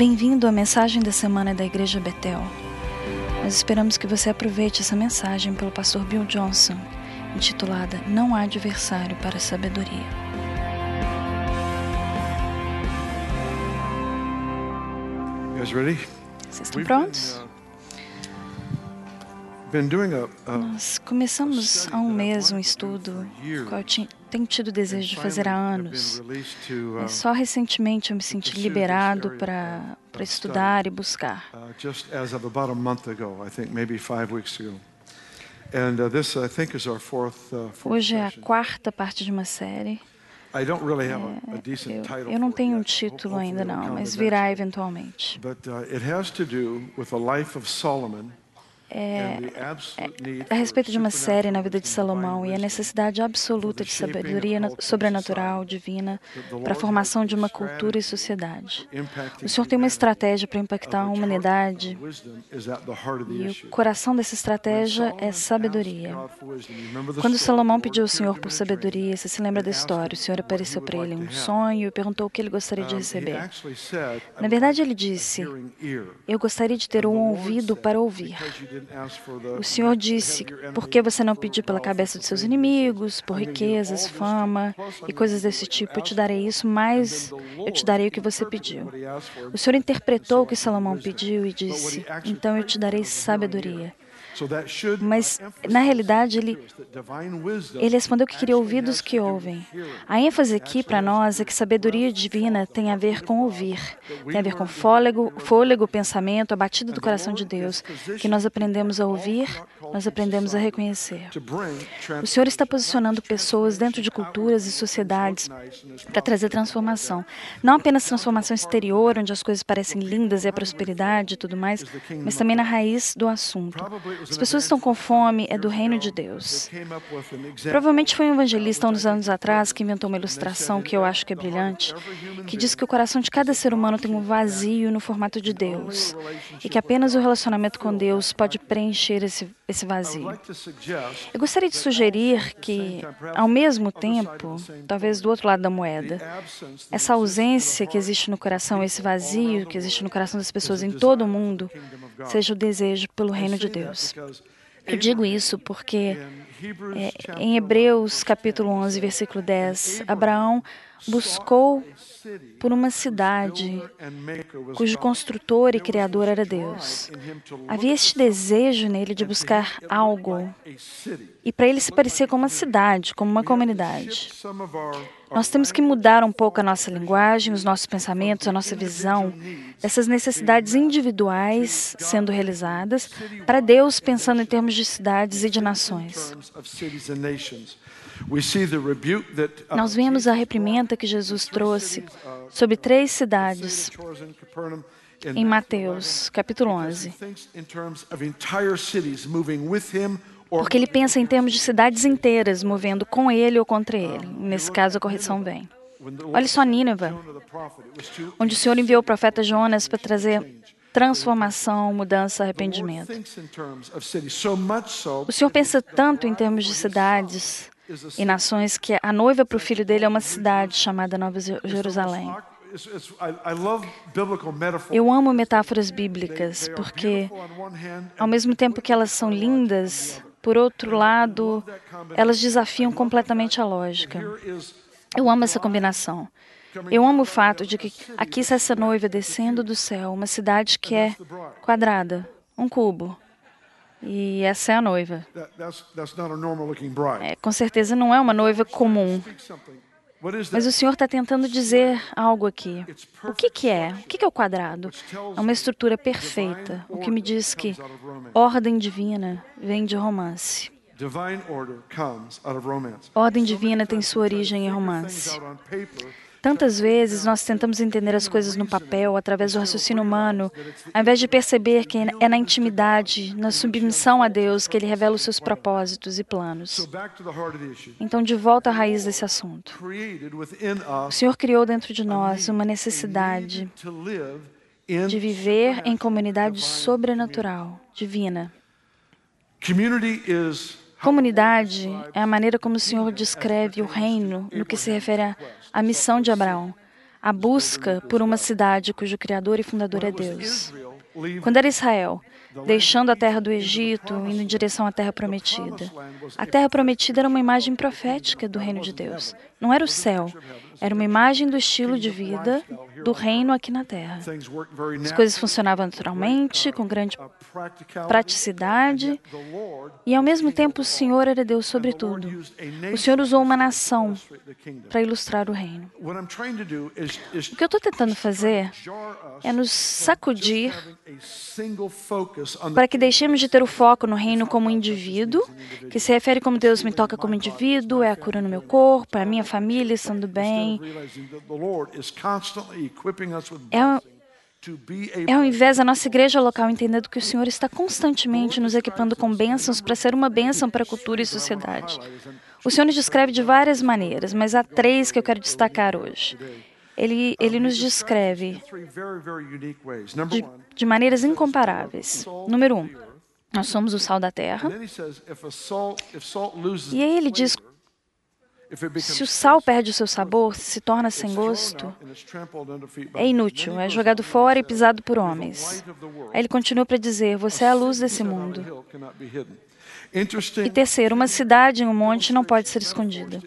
Bem-vindo à mensagem da semana da Igreja Betel. Nós esperamos que você aproveite essa mensagem pelo pastor Bill Johnson, intitulada Não há adversário para a sabedoria. Vocês estão prontos? Uh, Nós começamos há um mês um estudo qual tenho tido desejo de fazer há anos. uh, E só recentemente eu me senti liberado para para estudar e buscar. uh, uh, uh, Hoje é a quarta parte de uma série. I don't really have a, a decent Eu, title eu não tenho um título ainda não, mas virá eventualmente. But uh, it has to do with the life of Solomon need É, a respeito de uma série na vida de Salomão e a necessidade absoluta de sabedoria na- sobrenatural, divina, para a formação de uma cultura e sociedade. O Senhor tem uma estratégia para impactar a humanidade e e o coração dessa estratégia é sabedoria. Quando Salomão pediu ao Senhor por sabedoria, você se lembra da história? O Senhor apareceu para ele em um sonho e perguntou o que ele gostaria de receber. Na verdade, ele disse: Eu gostaria de ter um ouvido para ouvir. O Senhor disse: Por que você não pediu pela cabeça de seus inimigos, por riquezas, fama e coisas desse tipo? Eu te darei isso, mas eu te darei o que você pediu. O Senhor interpretou o que Salomão pediu e disse: Então eu te darei sabedoria. Mas, na realidade, ele, ele respondeu que queria ouvir dos que ouvem. A ênfase aqui para nós é que sabedoria divina tem a ver com ouvir, tem a ver com fôlego, fôlego, pensamento, a batida do coração de Deus, que nós aprendemos a ouvir, nós aprendemos a reconhecer. O Senhor está posicionando pessoas dentro de culturas e sociedades para trazer transformação. Não apenas transformação exterior, onde as coisas parecem lindas e a prosperidade e tudo mais, mas também na raiz do assunto. As pessoas estão com fome, é do reino de Deus. Provavelmente foi um evangelista uns anos atrás que inventou uma ilustração que eu acho que é brilhante, que diz que o coração de cada ser humano tem um vazio no formato de Deus e que apenas o relacionamento com Deus pode preencher esse, esse vazio. Eu gostaria de sugerir que, ao mesmo tempo, talvez do outro lado da moeda, essa ausência que existe no coração, esse vazio que existe no coração das pessoas em todo o mundo, seja o desejo pelo reino de Deus. Eu digo isso porque é, em Hebreus capítulo 11, versículo 10, Abraão buscou por uma cidade cujo construtor e criador era Deus. Havia este desejo nele de buscar algo, e para ele se parecia como uma cidade, como uma comunidade. Nós temos que mudar um pouco a nossa linguagem, os nossos pensamentos, a nossa visão dessas necessidades individuais sendo realizadas para Deus pensando em termos de cidades e de nações. Nós vemos a reprimenda que Jesus trouxe sobre três cidades em Mateus, capítulo 11. Porque ele pensa em termos de cidades inteiras movendo com ele ou contra ele. Nesse caso, a correção vem. Olhe só Nínive, onde o Senhor enviou o profeta Jonas para trazer transformação, mudança, arrependimento. O Senhor pensa tanto em termos de cidades e nações que a noiva para o filho dele é uma cidade chamada Nova Jerusalém. Eu amo metáforas bíblicas porque, ao mesmo tempo que elas são lindas, por outro lado, elas desafiam completamente a lógica. Eu amo essa combinação. Eu amo o fato de que aqui está essa noiva descendo do céu, uma cidade que é quadrada, um cubo. E essa é a noiva. É, com certeza não é uma noiva comum. Mas o Senhor está tentando dizer algo aqui. O que, que é? O que, que é o quadrado? É uma estrutura perfeita, o que me diz que ordem divina vem de romance. Ordem divina tem sua origem em romance. Tantas vezes nós tentamos entender as coisas no papel, através do raciocínio humano, ao invés de perceber que é na intimidade, na submissão a Deus, que Ele revela os seus propósitos e planos. Então, de volta à raiz desse assunto. O Senhor criou dentro de nós uma necessidade de viver em comunidade sobrenatural, divina. Comunidade é a maneira como o Senhor descreve o reino no que se refere à missão de Abraão. a busca por uma cidade cujo Criador e Fundador é Deus. Quando era Israel, deixando a terra do Egito, indo em direção à terra prometida. A terra prometida era uma imagem profética do reino de Deus. Não era o céu, era uma imagem do estilo de vida do reino aqui na terra. As coisas funcionavam naturalmente, com grande praticidade, e ao mesmo tempo o Senhor era Deus sobre tudo. O Senhor usou uma nação para ilustrar o reino. O que eu estou tentando fazer é nos sacudir para que deixemos de ter o foco no reino como indivíduo, que se refere como Deus me toca como indivíduo, é a cura no meu corpo, é a minha família estando bem. É é ao invés da nossa igreja local entendendo que o Senhor está constantemente nos equipando com bênçãos para ser uma bênção para a cultura e sociedade. O Senhor nos descreve de várias maneiras, mas há três que eu quero destacar hoje. Ele, ele nos descreve de, de maneiras incomparáveis. Número um, nós somos o sal da terra. E aí ele diz se o sal perde o seu sabor, se torna sem gosto, é inútil, é jogado fora e pisado por homens. Aí ele continua para dizer: Você é a luz desse mundo. E terceiro, uma cidade em um monte não pode ser escondida.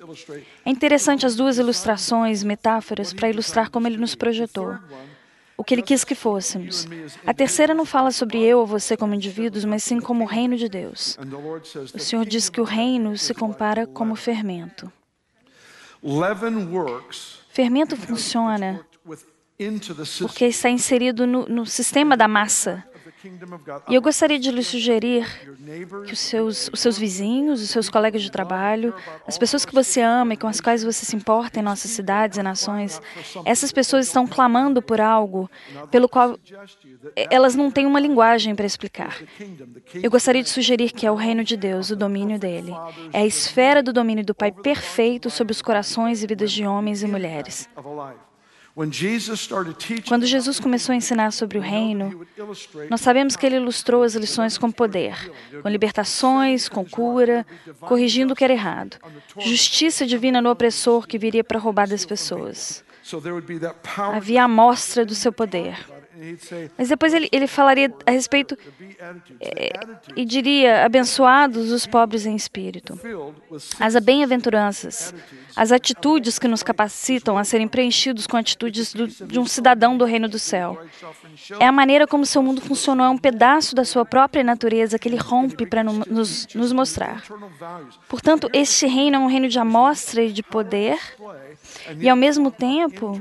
É interessante as duas ilustrações, metáforas, para ilustrar como ele nos projetou o que ele quis que fôssemos. A terceira não fala sobre eu ou você como indivíduos, mas sim como o reino de Deus. O Senhor diz que o reino se compara como fermento. Fermento funciona porque está inserido no, no sistema da massa. E eu gostaria de lhe sugerir que os seus, os seus vizinhos, os seus colegas de trabalho, as pessoas que você ama e com as quais você se importa em nossas cidades e nações, essas pessoas estão clamando por algo pelo qual elas não têm uma linguagem para explicar. Eu gostaria de sugerir que é o reino de Deus, o domínio dele. É a esfera do domínio do Pai perfeito sobre os corações e vidas de homens e mulheres. Quando Jesus começou a ensinar sobre o reino, nós sabemos que ele ilustrou as lições com poder, com libertações, com cura, corrigindo o que era errado, justiça divina no opressor que viria para roubar das pessoas. Havia a amostra do seu poder. Mas depois ele, ele falaria a respeito é, e diria: abençoados os pobres em espírito. As bem-aventuranças, as atitudes que nos capacitam a serem preenchidos com atitudes do, de um cidadão do reino do céu. É a maneira como seu mundo funcionou, é um pedaço da sua própria natureza que ele rompe para nos, nos mostrar. Portanto, este reino é um reino de amostra e de poder e, ao mesmo tempo,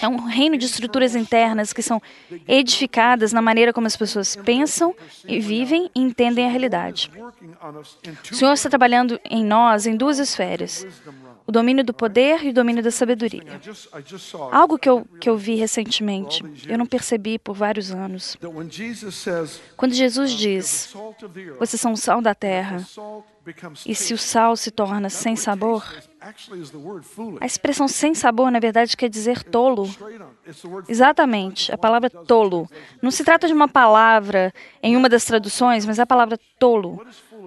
é um reino de estruturas internas que são edificadas na maneira como as pessoas pensam e vivem e entendem a realidade. O Senhor está trabalhando em nós em duas esferas o domínio do poder e o domínio da sabedoria. Algo que eu, que eu vi recentemente, eu não percebi por vários anos. Quando Jesus diz, vocês são o sal da terra, e se o sal se torna sem sabor, a expressão sem sabor, na verdade, quer dizer tolo. Exatamente, a palavra tolo. Não se trata de uma palavra em uma das traduções, mas é a palavra tolo.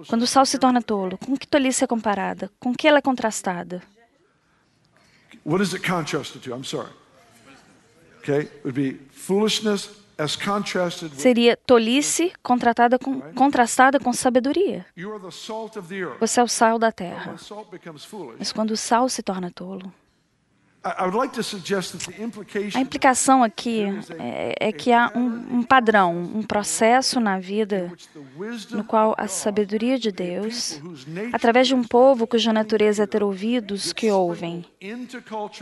Quando o sal se torna tolo, com que tolice é comparada? Com que ela é contrastada? What is it contrasted to? I'm sorry. Okay, it would be foolishness Seria tolice contratada com, contrastada com sabedoria. Você é o sal da terra. Mas quando o sal se torna tolo, a implicação aqui é, é que há um, um padrão, um processo na vida no qual a sabedoria de Deus, através de um povo cuja natureza é ter ouvidos que ouvem,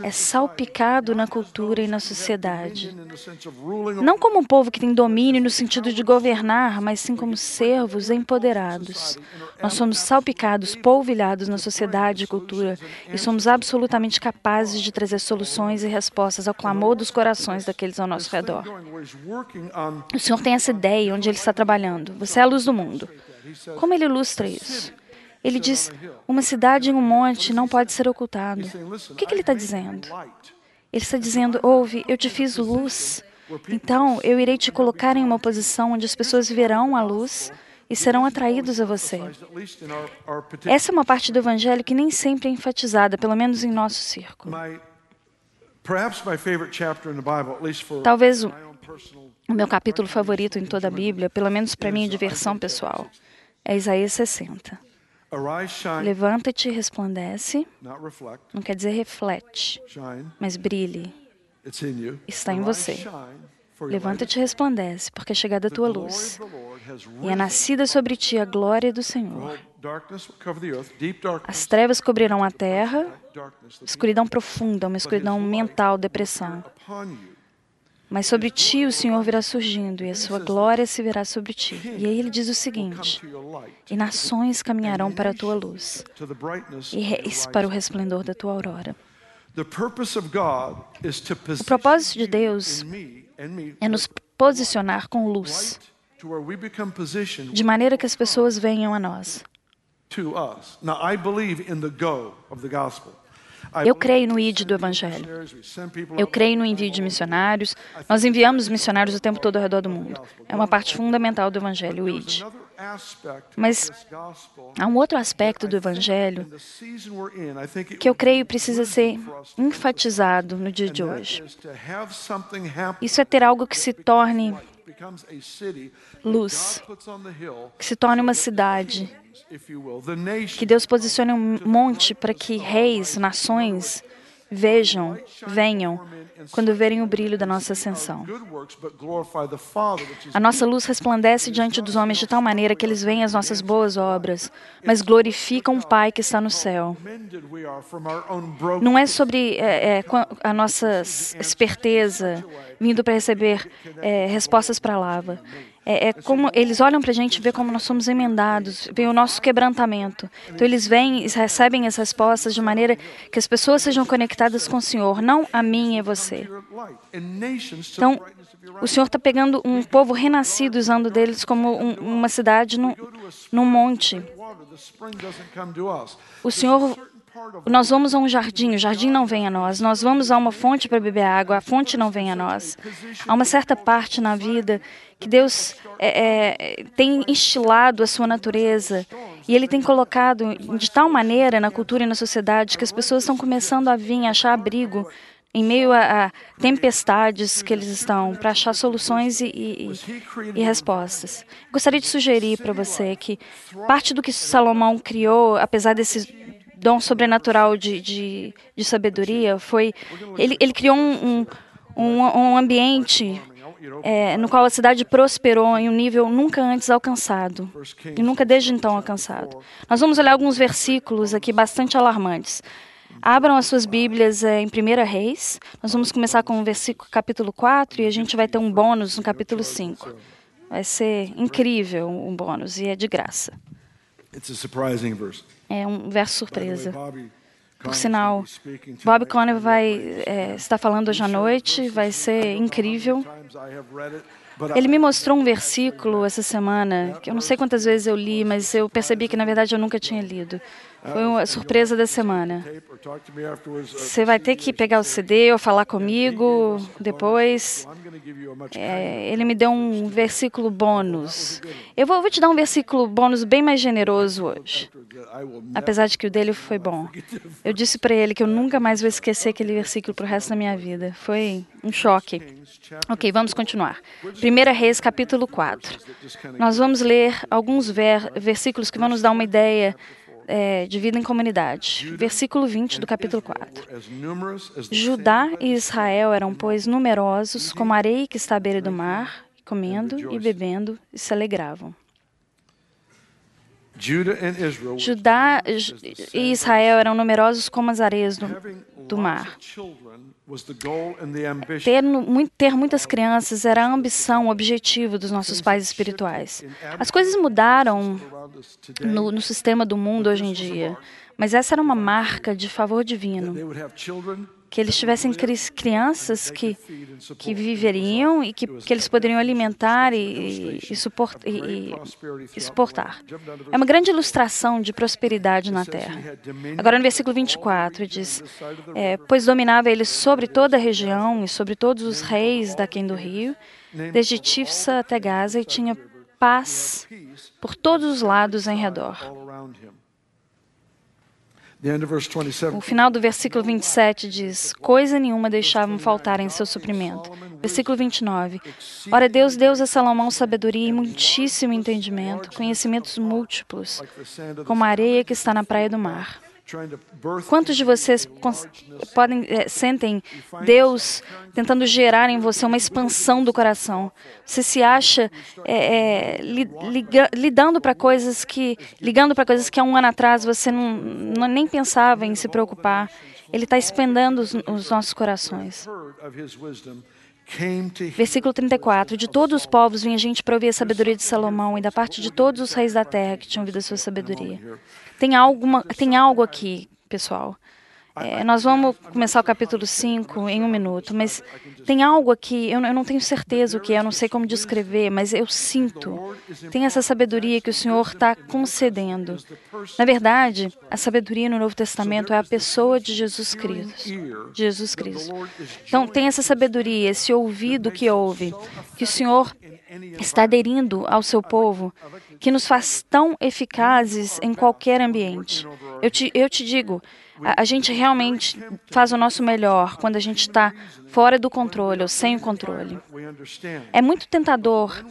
é salpicado na cultura e na sociedade. Não como um povo que tem domínio no sentido de governar, mas sim como servos empoderados. Nós somos salpicados, polvilhados na sociedade e cultura e somos absolutamente capazes de trazer soluções e respostas ao clamor dos corações daqueles ao nosso redor. O Senhor tem essa ideia onde Ele está trabalhando. Você é a luz do mundo. Como Ele ilustra isso? Ele diz: uma cidade em um monte não pode ser ocultado. O que, que ele está dizendo? Ele está dizendo: ouve, eu te fiz luz. Então eu irei te colocar em uma posição onde as pessoas verão a luz e serão atraídos a você. Essa é uma parte do Evangelho que nem sempre é enfatizada, pelo menos em nosso círculo. Talvez o, o meu capítulo favorito em toda a Bíblia, pelo menos para minha diversão pessoal, é Isaías 60. Levanta-te e resplandece. Não quer dizer reflete, mas brilhe. Está em você. Levanta-te e resplandece, porque é chegada a tua luz. E é nascida sobre ti a glória do Senhor. As trevas cobrirão a terra, escuridão profunda, uma escuridão mental, depressão. Mas sobre ti o Senhor virá surgindo, e a sua glória se verá sobre ti. E aí ele diz o seguinte: E nações caminharão para a tua luz, e reis para o resplendor da tua aurora. O propósito de Deus é nos posicionar com luz, de maneira que as pessoas venham a nós. Eu creio no ID do Evangelho. Eu creio no envio de missionários. Nós enviamos missionários o tempo todo ao redor do mundo. É uma parte fundamental do Evangelho, o ID. Mas há um outro aspecto do Evangelho que eu creio precisa ser enfatizado no dia de hoje. Isso é ter algo que se torne luz, que se torne uma cidade que Deus posicione um monte para que reis, nações vejam, venham, quando verem o brilho da nossa ascensão. A nossa luz resplandece diante dos homens de tal maneira que eles veem as nossas boas obras, mas glorificam o Pai que está no céu. Não é sobre é, é, a nossa esperteza vindo para receber é, respostas para a lava. É, é, como eles olham para a gente e vê como nós somos emendados, vê o nosso quebrantamento. Então eles vêm e recebem as respostas de maneira que as pessoas sejam conectadas com o Senhor, não a mim e você. Então o Senhor está pegando um povo renascido, usando deles como um, uma cidade no, num monte. O Senhor nós vamos a um jardim, o jardim não vem a nós. Nós vamos a uma fonte para beber água, a fonte não vem a nós. Há uma certa parte na vida que Deus é, é, tem instilado a sua natureza e Ele tem colocado de tal maneira na cultura e na sociedade que as pessoas estão começando a vir achar abrigo em meio a, a tempestades que eles estão, para achar soluções e, e, e respostas. Gostaria de sugerir para você que parte do que Salomão criou, apesar desse dom sobrenatural de, de, de sabedoria foi ele, ele criou um, um, um ambiente é, no qual a cidade prosperou em um nível nunca antes alcançado e nunca desde então alcançado. Nós vamos olhar alguns versículos aqui bastante alarmantes. Abram as suas Bíblias é, em 1 Reis. Nós vamos começar com o versículo capítulo 4 e a gente vai ter um bônus no capítulo 5. Vai ser incrível um bônus e é de graça. É um verso surpresa. Por sinal, Bob Conner vai é, estar falando hoje à noite, vai ser incrível. Ele me mostrou um versículo essa semana, que eu não sei quantas vezes eu li, mas eu percebi que na verdade eu nunca tinha lido. Foi uma surpresa da semana. Você vai ter que pegar o CD ou falar comigo depois. É, ele me deu um versículo bônus. Eu vou, vou te dar um versículo bônus bem mais generoso hoje. Apesar de que o dele foi bom. Eu disse para ele que eu nunca mais vou esquecer aquele versículo para o resto da minha vida. Foi um choque. Ok, vamos continuar. 1 Reis, capítulo 4. Nós vamos ler alguns ver, versículos que vão nos dar uma ideia é, de vida em comunidade. Versículo 20 do capítulo 4. Judá e Israel eram, pois, numerosos como a areia que está à beira do mar, comendo e bebendo e se alegravam. Judá e Israel eram numerosos como as areias do, do mar. Ter, ter muitas crianças era a ambição, o objetivo dos nossos pais espirituais. As coisas mudaram no, no sistema do mundo hoje em dia, mas essa era uma marca de favor divino que eles tivessem crianças que, que viveriam e que, que eles poderiam alimentar e, e, suport, e, e, suportar. É uma grande ilustração de prosperidade na terra. Agora, no versículo 24, diz: é, Pois dominava ele sobre toda a região e sobre todos os reis daquém do rio, desde Tifsa até Gaza, e tinha paz por todos os lados em redor. O final do versículo 27 diz: Coisa nenhuma deixavam faltar em seu suprimento. Versículo 29. Ora, Deus deu a Salomão sabedoria e muitíssimo entendimento, conhecimentos múltiplos, como a areia que está na praia do mar. Quantos de vocês podem é, sentem Deus tentando gerar em você uma expansão do coração? Você se acha é, é, liga, lidando para coisas que ligando para coisas que há um ano atrás você não, não nem pensava em se preocupar. Ele está expandando os, os nossos corações. Versículo 34. De todos os povos vinha gente para ouvir a sabedoria de Salomão e da parte de todos os reis da terra que tinham ouvido a sua sabedoria. Tem, alguma, tem algo aqui, pessoal. É, nós vamos começar o capítulo 5 em um minuto, mas tem algo aqui, eu, eu não tenho certeza o que é, eu não sei como descrever, mas eu sinto. Tem essa sabedoria que o Senhor está concedendo. Na verdade, a sabedoria no Novo Testamento é a pessoa de Jesus Cristo. Jesus Cristo. Então, tem essa sabedoria, esse ouvido que ouve, que o Senhor está aderindo ao seu povo, que nos faz tão eficazes em qualquer ambiente. Eu te, eu te digo, a, a gente realmente faz o nosso melhor quando a gente está fora do controle ou sem o controle. É muito tentador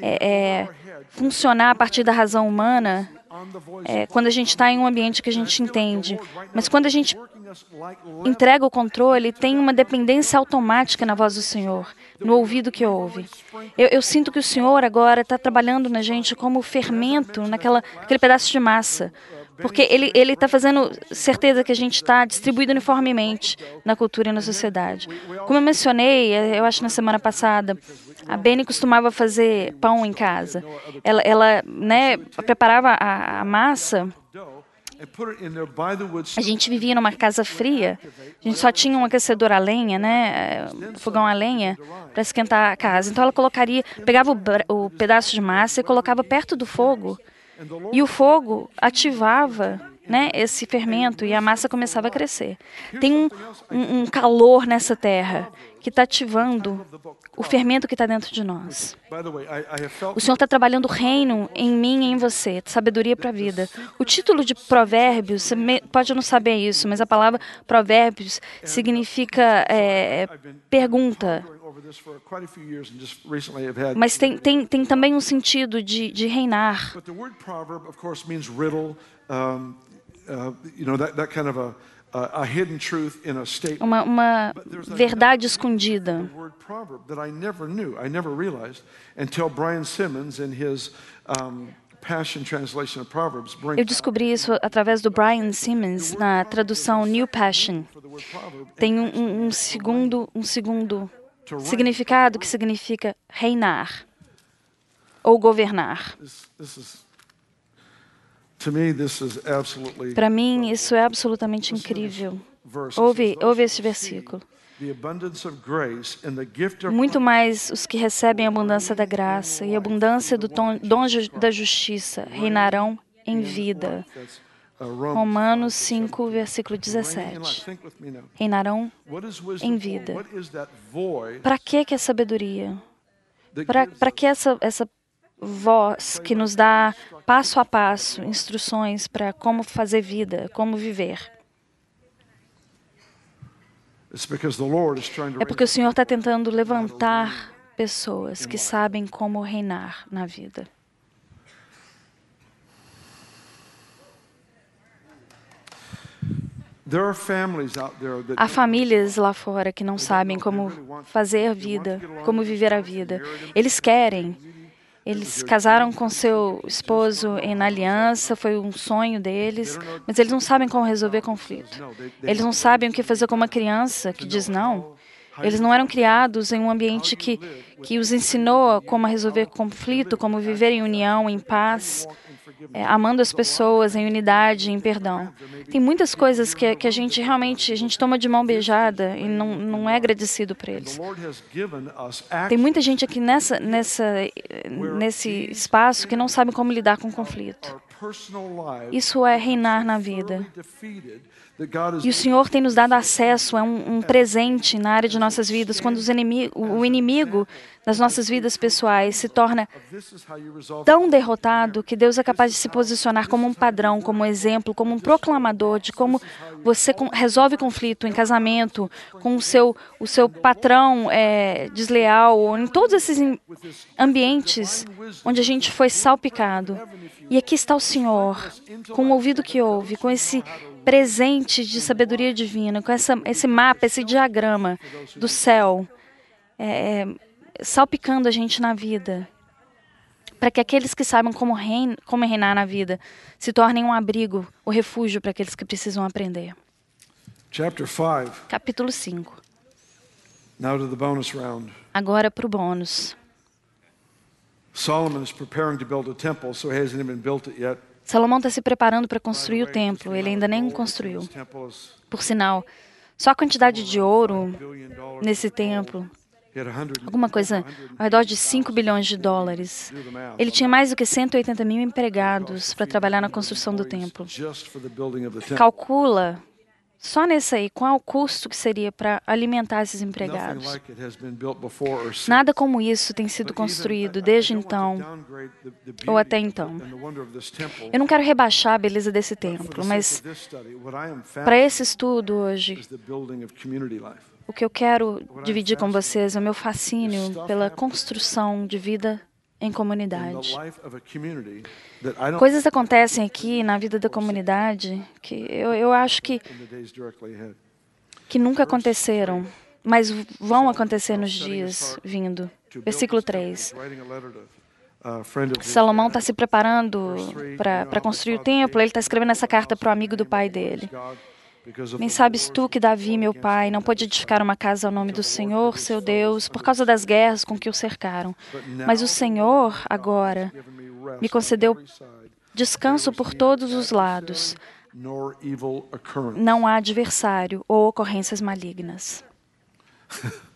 é, é, funcionar a partir da razão humana é, quando a gente está em um ambiente que a gente entende. Mas quando a gente entrega o controle, tem uma dependência automática na voz do Senhor, no ouvido que ouve. Eu, eu sinto que o Senhor agora está trabalhando na gente como fermento naquela, naquele pedaço de massa. Porque ele está fazendo certeza que a gente está distribuído uniformemente na cultura e na sociedade. Como eu mencionei, eu acho na semana passada, a Beni costumava fazer pão em casa. Ela, ela né, preparava a, a massa a gente vivia numa casa fria, a gente só tinha um aquecedor a lenha, né, fogão a lenha, para esquentar a casa. Então ela colocaria, pegava o, o pedaço de massa e colocava perto do fogo. E o fogo ativava né, esse fermento e a massa começava a crescer. Tem um, um, um calor nessa terra que está ativando o fermento que está dentro de nós. O Senhor está trabalhando o reino em mim e em você, sabedoria para a vida. O título de Provérbios, você pode não saber isso, mas a palavra Provérbios significa é, pergunta. Mas tem, tem, tem também um sentido de, de reinar. Uma, uma verdade escondida. Eu descobri isso através do Brian Simmons na tradução New Passion. Tem um, um segundo, um segundo significado que significa reinar ou governar. Para mim, isso é absolutamente incrível. Ouve, ouve esse versículo. Muito mais os que recebem a abundância da graça e a abundância do dom da justiça reinarão em vida. Romanos 5, versículo 17. Reinarão em vida. Para que que é sabedoria? Para que essa, essa voz que nos dá passo a passo instruções para como fazer vida, como viver? É porque o Senhor está tentando levantar pessoas que sabem como reinar na vida. Há famílias lá fora que não sabem como fazer vida, como viver a vida. Eles querem. Eles casaram com seu esposo em aliança, foi um sonho deles, mas eles não sabem como resolver conflito. Eles não sabem o que fazer com uma criança que diz não. Eles não eram criados em um ambiente que, que os ensinou como resolver conflito, como viver em união, em paz é, amando as pessoas em unidade, em perdão. Tem muitas coisas que, que a gente realmente a gente toma de mão beijada e não, não é agradecido por eles. Tem muita gente aqui nessa, nessa, nesse espaço que não sabe como lidar com o conflito. Isso é reinar na vida. E o Senhor tem nos dado acesso a um, um presente na área de nossas vidas, quando inimigo, o inimigo das nossas vidas pessoais se torna tão derrotado que Deus é capaz de se posicionar como um padrão, como um exemplo, como um proclamador de como você resolve conflito em casamento, com o seu, o seu patrão é, desleal, ou em todos esses ambientes onde a gente foi salpicado. E aqui está o Senhor, com o ouvido que ouve, com esse presente de sabedoria divina, com essa, esse mapa, esse diagrama do céu, é, é, salpicando a gente na vida, para que aqueles que saibam como, rein, como reinar na vida se tornem um abrigo, o um refúgio para aqueles que precisam aprender. Capítulo 5. Agora para o bônus. Solomon is preparing to build a temple, so he hasn't even built it yet. Salomão está se preparando para construir o templo, ele ainda nem construiu. Por sinal, só a quantidade de ouro nesse templo, alguma coisa ao redor de 5 bilhões de dólares. Ele tinha mais do que 180 mil empregados para trabalhar na construção do templo. Calcula só nesse aí, qual o custo que seria para alimentar esses empregados? Nada como isso tem sido construído desde então, ou até então. Eu não quero rebaixar a beleza desse templo, mas para esse estudo hoje, o que eu quero dividir com vocês é o meu fascínio pela construção de vida em comunidade. Coisas acontecem aqui na vida da comunidade que eu, eu acho que, que nunca aconteceram, mas vão acontecer nos dias vindo. Versículo 3. Salomão está se preparando para construir o templo, ele está escrevendo essa carta para o amigo do pai dele. Nem sabes tu que Davi, meu pai, não pôde edificar uma casa ao nome do Senhor, seu Deus, por causa das guerras com que o cercaram. Mas o Senhor, agora, me concedeu descanso por todos os lados. Não há adversário ou ocorrências malignas.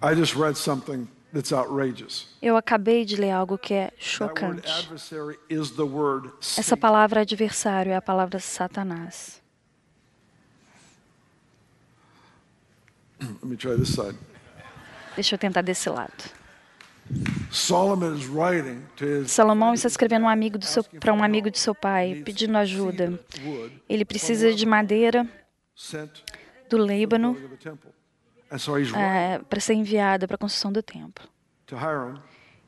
I just read something eu acabei de ler algo que é chocante. Essa palavra adversário é a palavra Satanás. Deixa eu tentar desse lado. Salomão está escrevendo um amigo para um amigo de seu pai, pedindo ajuda. Ele precisa de madeira do Líbano é, para ser enviada para a construção do templo.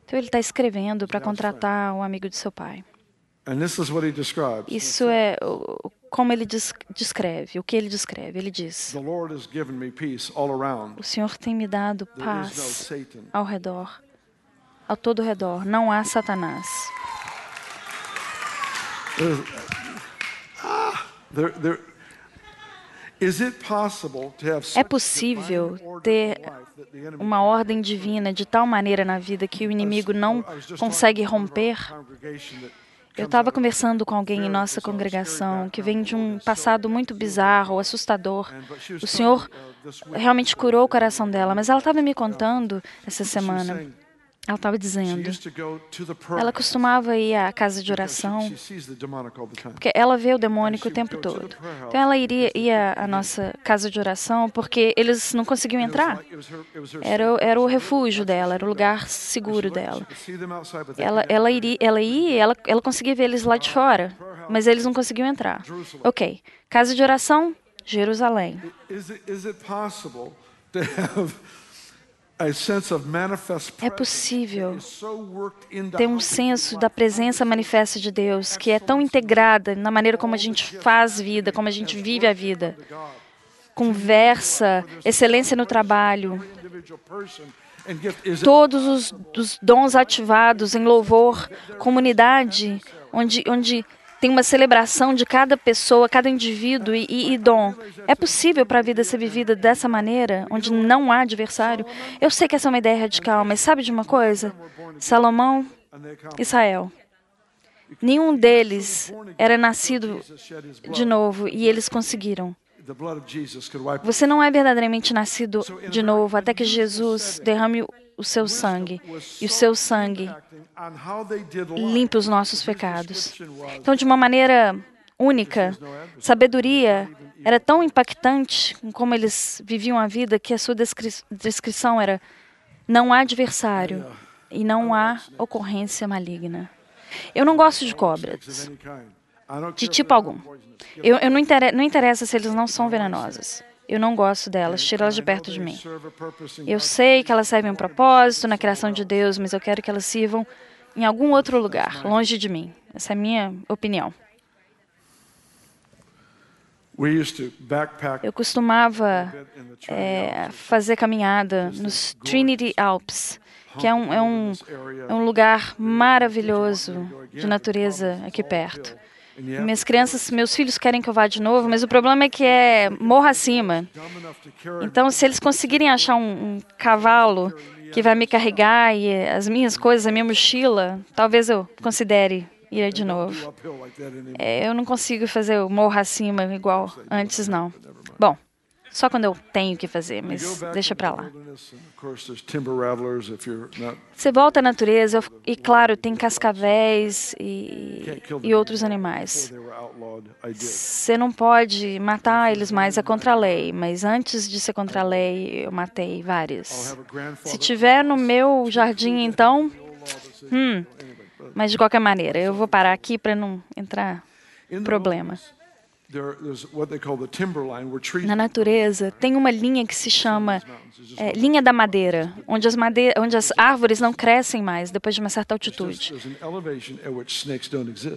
Então ele está escrevendo para contratar um amigo de seu pai. Isso é como ele descreve, o que ele descreve. Ele diz: O Senhor tem me dado paz ao redor, ao todo redor. Não há Satanás. Ah, there, there, é possível ter uma ordem divina de tal maneira na vida que o inimigo não consegue romper? Eu estava conversando com alguém em nossa congregação que vem de um passado muito bizarro, assustador. O Senhor realmente curou o coração dela, mas ela estava me contando essa semana ela estava dizendo, ela costumava ir à casa de oração, porque ela vê o demônio o tempo todo. Então ela iria ia à nossa casa de oração porque eles não conseguiam entrar. Era, era o refúgio dela, era o lugar seguro dela. Ela, ela, iria, ela ia, ela, ela conseguia ver eles lá de fora, mas eles não conseguiam entrar. Ok, casa de oração, Jerusalém. É possível ter um senso da presença manifesta de Deus que é tão integrada na maneira como a gente faz vida, como a gente vive a vida. Conversa, excelência no trabalho, todos os, os dons ativados em louvor, comunidade, onde, onde tem uma celebração de cada pessoa, cada indivíduo e, e, e dom. É possível para a vida ser vivida dessa maneira, onde não há adversário? Eu sei que essa é uma ideia radical, mas sabe de uma coisa? Salomão, Israel. Nenhum deles era nascido de novo e eles conseguiram Você não é verdadeiramente nascido de novo até que Jesus derrame o seu sangue e o seu sangue limpe os nossos pecados. Então, de uma maneira única, sabedoria era tão impactante como eles viviam a vida que a sua descri descrição era: não há adversário e não há ocorrência maligna. Eu não gosto de cobras, de tipo algum. Eu, eu não, inter não interessa se eles não são venenosas. Eu não gosto delas, tira elas de perto de mim. Eu sei que elas servem um propósito na criação de Deus, mas eu quero que elas sirvam em algum outro lugar, longe de mim. Essa é a minha opinião. Eu costumava é, fazer caminhada nos Trinity Alps, que é um, é, um, é um lugar maravilhoso de natureza aqui perto. Minhas crianças, meus filhos querem que eu vá de novo, mas o problema é que é morra acima. Então, se eles conseguirem achar um, um cavalo que vai me carregar e as minhas coisas, a minha mochila, talvez eu considere ir de novo. É, eu não consigo fazer o morro acima igual antes, não. Bom, só quando eu tenho que fazer, mas deixa para lá. Você volta à natureza e, claro, tem cascavéis e, e outros animais. Você não pode matar eles mais, é contra a lei, mas antes de ser contra a lei, eu matei vários. Se tiver no meu jardim, então. Hum, mas de qualquer maneira, eu vou parar aqui para não entrar problema. Na natureza, tem uma linha que se chama é, linha da madeira, onde as, madeira, onde as árvores não crescem mais depois de uma certa altitude.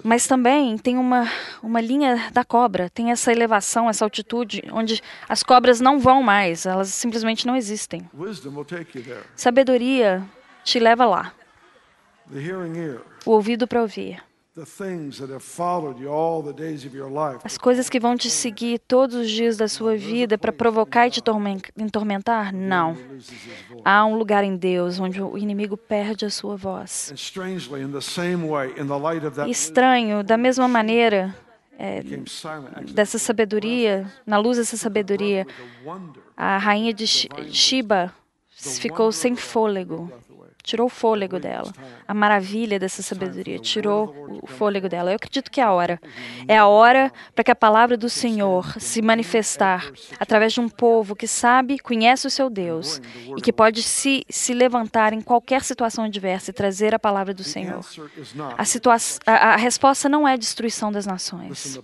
Mas também tem uma, uma linha da cobra, tem essa elevação, essa altitude, onde as cobras não vão mais, elas simplesmente não existem. Sabedoria te leva lá. O ouvido para ouvir. As coisas que vão te seguir todos os dias da sua vida para provocar e te tormentar? Não. Há um lugar em Deus onde o inimigo perde a sua voz. Estranho, da mesma maneira, é, dessa sabedoria, na luz dessa sabedoria, a rainha de Shiba ficou sem fôlego tirou o fôlego dela. A maravilha dessa sabedoria tirou o fôlego dela. Eu acredito que é a hora. É a hora para que a palavra do Senhor se manifestar através de um povo que sabe, conhece o seu Deus e que pode se, se levantar em qualquer situação adversa e trazer a palavra do Senhor. A, a, a resposta não é destruição das nações.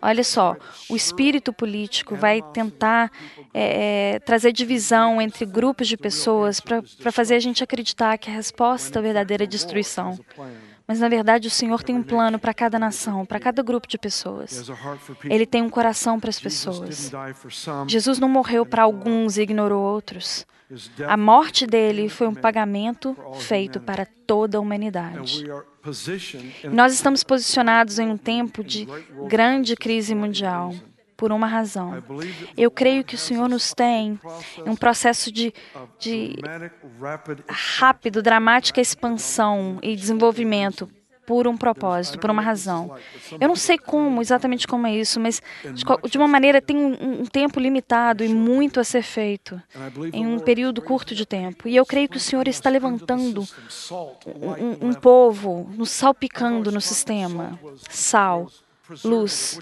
Olha só, o espírito político vai tentar é, é, trazer divisão entre grupos de pessoas para fazer a gente gente acreditar que a resposta verdadeira é destruição. Mas, na verdade, o Senhor tem um plano para cada nação, para cada grupo de pessoas. Ele tem um coração para as pessoas. Jesus não morreu para alguns e ignorou outros. A morte dele foi um pagamento feito para toda a humanidade. Nós estamos posicionados em um tempo de grande crise mundial por uma razão. Eu creio que o Senhor nos tem em um processo de, de rápido, dramática expansão e desenvolvimento por um propósito, por uma razão. Eu não sei como, exatamente como é isso, mas de uma maneira tem um, um tempo limitado e muito a ser feito em um período curto de tempo. E eu creio que o Senhor está levantando um, um povo, nos salpicando no sistema, sal, luz,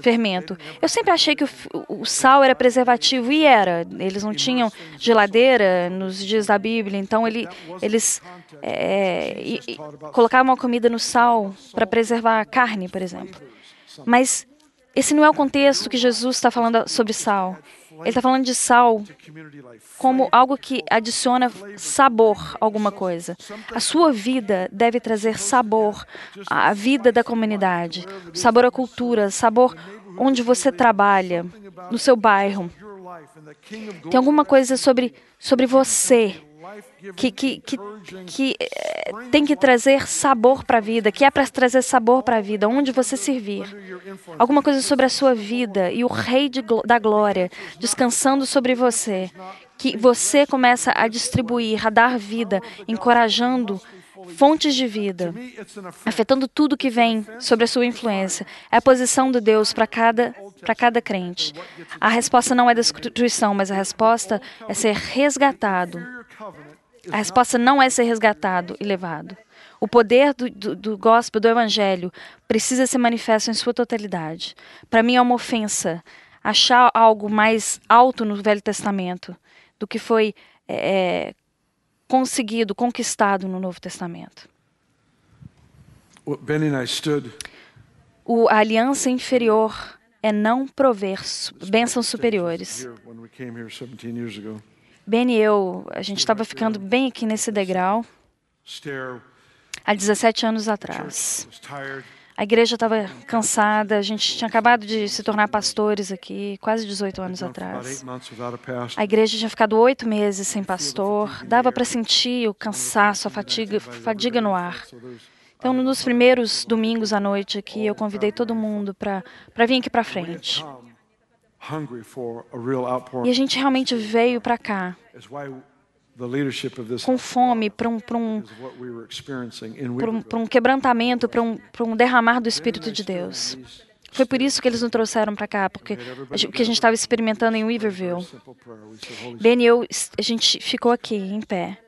fermento. Eu sempre achei que o, o, sal era preservativo e era. Eles não tinham geladeira nos dias da Bíblia, então ele, eles é, e, e, colocavam a comida no sal para preservar a carne, por exemplo. Mas esse não é o contexto que Jesus está falando sobre sal. Ele está falando de sal como algo que adiciona sabor a alguma coisa. A sua vida deve trazer sabor à vida da comunidade, sabor à cultura, sabor onde você trabalha, no seu bairro. Tem alguma coisa sobre, sobre você que, que, que, que é, tem que trazer sabor para a vida, que é para trazer sabor para a vida, onde você servir. Alguma coisa sobre a sua vida e o Rei de, da Glória descansando sobre você, que você começa a distribuir, a dar vida, encorajando fontes de vida, afetando tudo que vem sobre a sua influência. É a posição de Deus para cada, para cada crente. A resposta não é destruição, mas a resposta é ser resgatado. A resposta não é ser resgatado e levado. O poder do, do, do gospel, do evangelho, precisa ser manifesto em sua totalidade. Para mim é uma ofensa achar algo mais alto no Velho Testamento do que foi é, conseguido, conquistado no Novo Testamento. O, a aliança inferior é não prover bênçãos superiores. Ben e eu, a gente estava ficando bem aqui nesse degrau há 17 anos atrás. A igreja estava cansada, a gente tinha acabado de se tornar pastores aqui, quase 18 anos atrás. A igreja tinha ficado oito meses sem pastor, dava para sentir o cansaço, a fadiga, fadiga no ar. Então, nos primeiros domingos à noite aqui, eu convidei todo mundo para vir aqui para frente. E a gente realmente veio para cá com fome para um, um, um, um quebrantamento, para um, um derramar do Espírito de Deus. Foi por isso que eles nos trouxeram para cá, porque o que a gente estava experimentando em Weaverville. Ben e eu, a gente ficou aqui, em pé.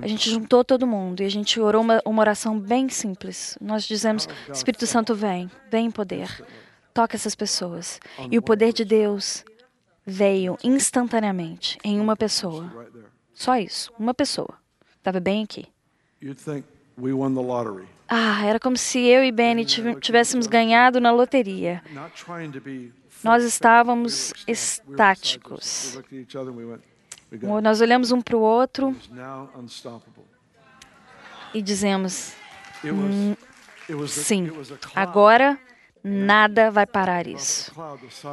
A gente juntou todo mundo e a gente orou uma, uma oração bem simples. Nós dizemos: Espírito Santo, vem, vem em poder. Toca essas pessoas. E o poder de Deus veio instantaneamente em uma pessoa. Só isso, uma pessoa. Estava bem aqui. Ah, era como se eu e Benny tivéssemos ganhado na loteria. Nós estávamos estáticos. Nós olhamos um para o outro e dizemos: hum, sim, agora nada vai parar isso.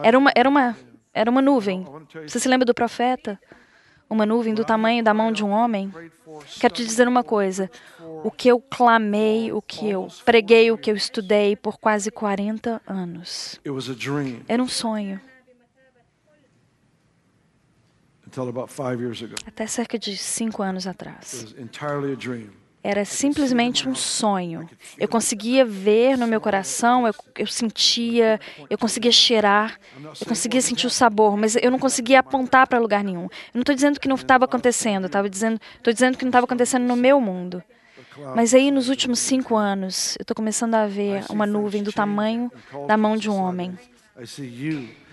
Era uma, era uma, era uma nuvem. Você se lembra do profeta? uma nuvem do tamanho da mão de um homem? Quero te dizer uma coisa. O que eu clamei, o que eu preguei, o que eu estudei por quase 40 anos. Era um sonho. Até cerca de cinco anos atrás. Era simplesmente um sonho. Eu conseguia ver no meu coração, eu, eu, sentia, eu conseguia cheirar, eu conseguia sentir o sabor, mas eu não conseguia apontar para lugar nenhum. Eu não estou dizendo que não estava acontecendo, estou dizendo, dizendo que não estava acontecendo no meu mundo. Mas aí, nos últimos cinco anos, eu estou começando a ver uma nuvem do tamanho da mão de um homem.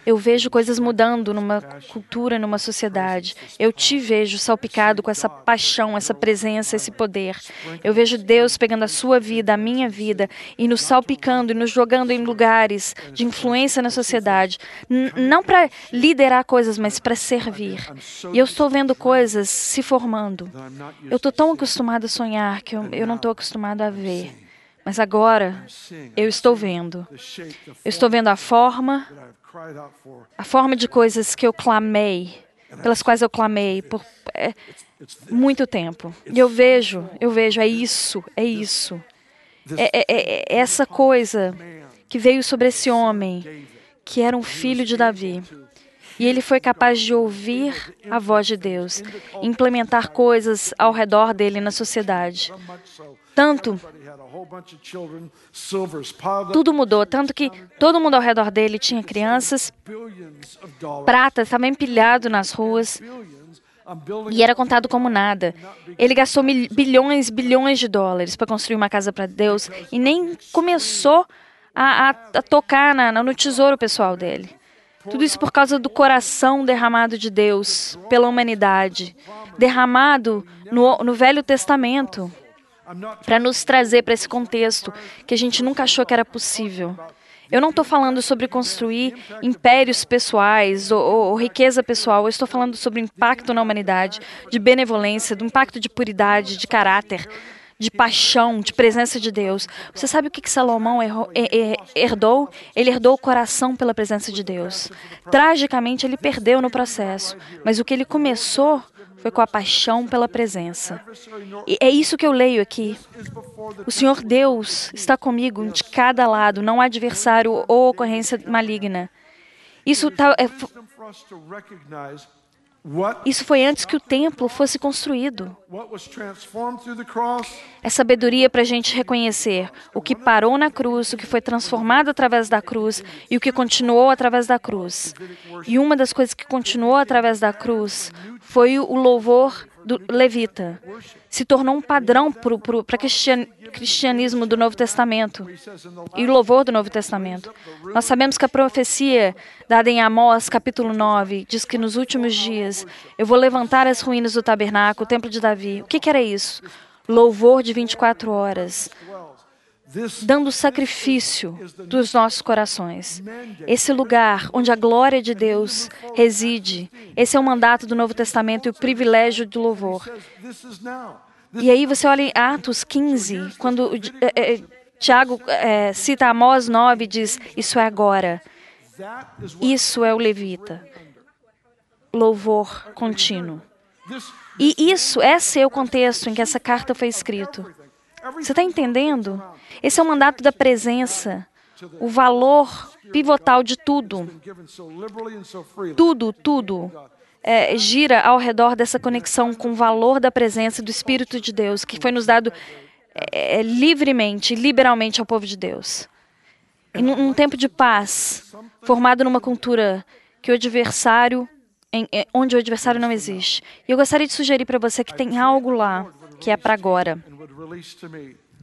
Eu vejo coisas mudando numa cultura, numa sociedade. Eu te vejo salpicado com essa paixão, essa presença, esse poder. Eu vejo Deus pegando a sua vida, a minha vida, e nos salpicando e nos jogando em lugares de influência na sociedade. N não para liderar coisas, mas para servir. E eu estou vendo coisas se formando. Eu estou tão acostumado a sonhar que eu, eu não estou acostumado a ver. Mas agora eu estou vendo. Eu estou vendo a forma a forma de coisas que eu clamei, pelas quais eu clamei por é, muito tempo. E eu vejo, eu vejo, é isso, é isso. É, é, é, é essa coisa que veio sobre esse homem, que era um filho de Davi. E ele foi capaz de ouvir a voz de Deus, implementar coisas ao redor dele na sociedade. Tanto tudo mudou, tanto que todo mundo ao redor dele tinha crianças, prata estava empilhado nas ruas e era contado como nada. Ele gastou bilhões, bilhões de dólares para construir uma casa para Deus e nem começou a, a, a tocar na, no tesouro pessoal dele. Tudo isso por causa do coração derramado de Deus pela humanidade, derramado no, no Velho Testamento para nos trazer para esse contexto que a gente nunca achou que era possível. Eu não estou falando sobre construir impérios pessoais ou, ou, ou, riqueza pessoal. Eu estou falando sobre impacto na humanidade, de benevolência, do impacto de puridade, de caráter, de paixão, de presença de Deus. Você sabe o que, que Salomão errou, herdou? Ele herdou o coração pela presença de Deus. Tragicamente, ele perdeu no processo, mas o que ele começou foi com a paixão pela presença. E é isso que eu leio aqui. O Senhor Deus está comigo de cada lado, não há adversário ou ocorrência maligna. Isso tá, é, Isso foi antes que o templo fosse construído. É sabedoria para a gente reconhecer o que parou na cruz, o que foi transformado através da cruz e o que continuou através da cruz. E uma das coisas que continuou através da cruz foi o louvor do levita. Se tornou um padrão para o cristianismo do Novo Testamento e o louvor do Novo Testamento. Nós sabemos que a profecia dada em Amós, capítulo 9, diz que nos últimos dias eu vou levantar as ruínas do tabernáculo, o templo de Davi. O que, que era isso? Louvor de 24 horas dando sacrifício dos nossos corações. Esse lugar onde a glória de Deus reside, esse é o mandato do Novo Testamento e o privilégio do louvor. E aí você olha em Atos 15, quando é, é, Tiago é, cita Amós 9 e diz: Isso é agora. Isso é o levita. Louvor contínuo. E isso, esse é o contexto em que essa carta foi escrita. Você está entendendo? Esse é o mandato da presença, o valor pivotal de tudo. Tudo, tudo é, gira ao redor dessa conexão com o valor da presença do Espírito de Deus, que foi nos dado é, livremente, liberalmente ao povo de Deus. Em um tempo de paz, formado numa cultura que o adversário, em, onde o adversário não existe. E eu gostaria de sugerir para você que tem algo lá que é para agora.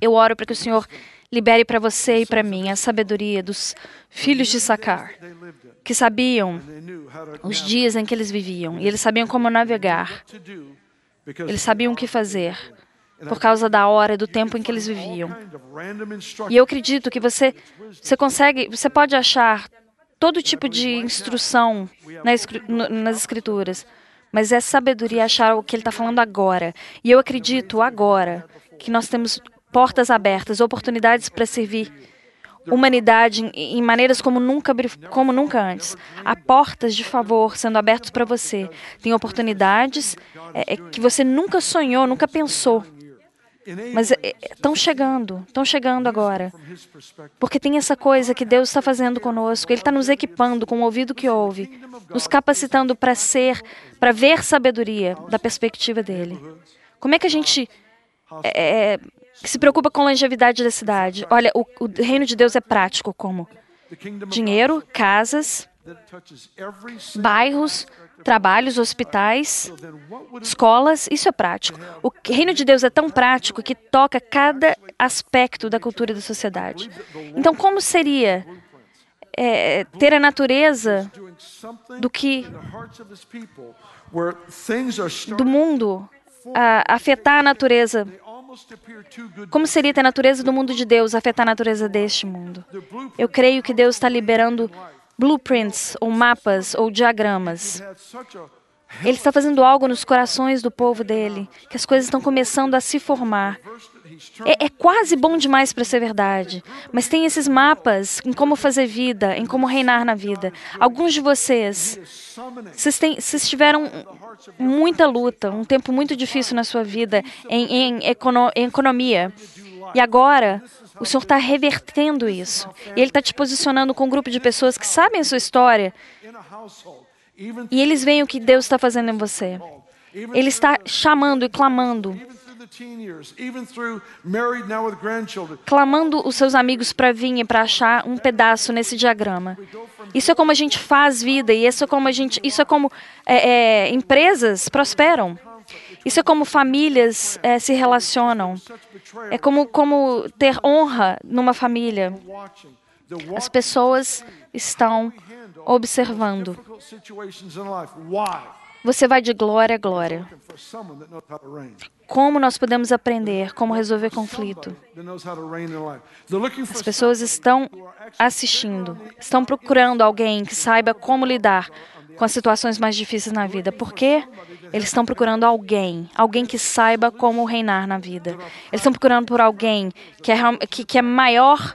Eu oro para que o Senhor libere para você e para mim a sabedoria dos filhos de Sacar, que sabiam os dias em que eles viviam e eles sabiam como navegar. Eles sabiam o que fazer por causa da hora, do tempo em que eles viviam. E eu acredito que você, você consegue, você pode achar todo tipo de instrução nas escrituras, mas é sabedoria achar o que ele está falando agora. E eu acredito agora que nós temos portas abertas, oportunidades para servir humanidade em, maneiras como nunca, como nunca antes. Há portas de favor sendo abertas para você. Tem oportunidades é, é, que você nunca sonhou, nunca pensou. Mas estão é, é chegando, estão chegando agora. Porque tem essa coisa que Deus está fazendo conosco. Ele está nos equipando com o ouvido que ouve, nos capacitando para ser, para ver sabedoria da perspectiva dele. Como é que a gente é, é que se preocupa com a longevidade da cidade. Olha, o, o reino de Deus é prático, como dinheiro, casas, bairros, trabalhos, hospitais, escolas, isso é prático. O reino de Deus é tão prático que toca cada aspecto da cultura e da sociedade. Então, como seria é, ter a natureza do que do mundo a, afetar a natureza como seria ter a natureza do mundo de Deus afetar a natureza deste mundo? Eu creio que Deus está liberando blueprints, ou mapas, ou diagramas. Ele está fazendo algo nos corações do povo dele, que as coisas estão começando a se formar. É, é quase bom demais para ser verdade, mas tem esses mapas em como fazer vida, em como reinar na vida. Alguns de vocês, vocês, têm, vocês tiveram muita luta, um tempo muito difícil na sua vida em, em, econo, em economia. E agora, o Senhor está revertendo isso. E Ele está te posicionando com um grupo de pessoas que sabem a sua história. E eles veem o que Deus está fazendo em você. Ele está chamando e clamando clamando os seus amigos para vir e para achar um pedaço nesse diagrama. Isso é como a gente faz vida e isso é como a gente, isso é como é, é, empresas prosperam. Isso é como famílias é, se relacionam. É como como ter honra numa família. As pessoas estão observando. Você vai de glória a glória. Como nós podemos aprender como resolver conflito? As pessoas estão assistindo, estão procurando alguém que saiba como lidar com as situações mais difíceis na vida. Por quê? Eles estão procurando alguém, alguém que saiba como reinar na vida. Eles estão procurando por alguém que é, que, que é maior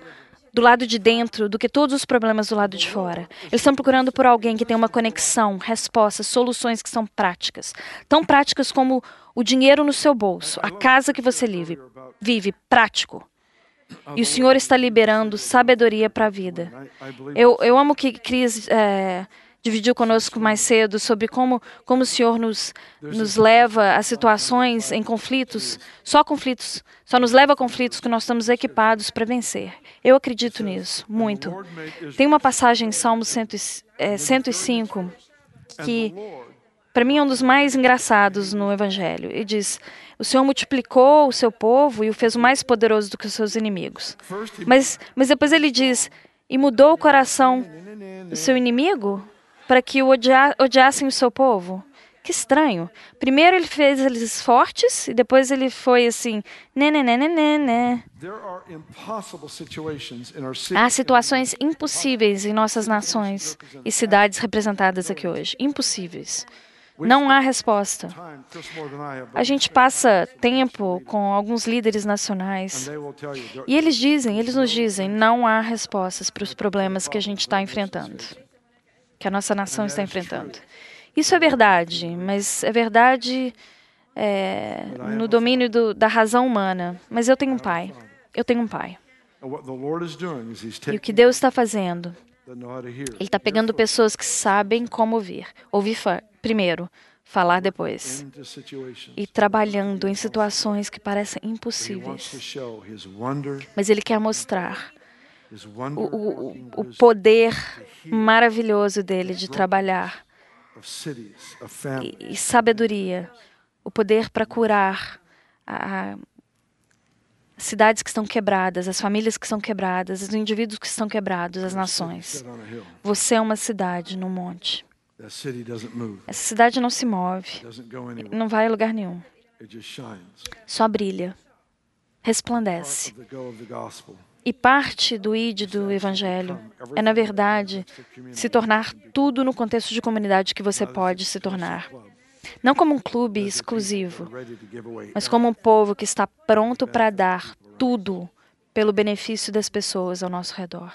do lado de dentro do que todos os problemas do lado de fora. Eles estão procurando por alguém que tem uma conexão, respostas, soluções que são práticas. Tão práticas como o dinheiro no seu bolso, a casa que você vive, vive prático. E o Senhor está liberando sabedoria para a vida. Eu, eu amo que Cris é, dividiu conosco mais cedo sobre como, como o Senhor nos, nos leva a situações em conflitos, só conflitos, só nos leva a conflitos que nós estamos equipados para vencer. Eu acredito nisso, muito. Tem uma passagem em Salmo 105 é, que, para mim, é um dos mais engraçados no Evangelho. E diz: O Senhor multiplicou o seu povo e o fez mais poderoso do que os seus inimigos. Mas, mas depois ele diz: E mudou o coração do seu inimigo? Para que o odia odiassem o seu povo? Que estranho. Primeiro ele fez eles fortes e depois ele foi assim, né, né, né, né, né, né. Há situações impossíveis em nossas nações e cidades representadas aqui hoje. Impossíveis. Não há resposta. A gente passa tempo com alguns líderes nacionais e eles dizem, eles nos dizem, não há respostas para os problemas que a gente está enfrentando que a nossa nação está enfrentando. Isso é verdade, mas é verdade é, no domínio do, da razão humana. Mas eu tenho um pai. Eu tenho um pai. E o que Deus está fazendo? Ele está pegando pessoas que sabem como ouvir. Ouvir primeiro, falar depois. E trabalhando em situações que parecem impossíveis. Mas Ele quer mostrar o, o, poder maravilhoso dele de trabalhar. e, e sabedoria, o poder para curar a, a cidades que estão quebradas, as famílias que estão quebradas, os indivíduos que estão quebrados, as nações. Você é uma cidade no monte. Essa cidade não se move, não vai a lugar nenhum. Só brilha, resplandece. E parte do ID do Evangelho é, na verdade, se tornar tudo no contexto de comunidade que você pode se tornar. Não como um clube exclusivo, mas como um povo que está pronto para dar tudo pelo benefício das pessoas ao nosso redor.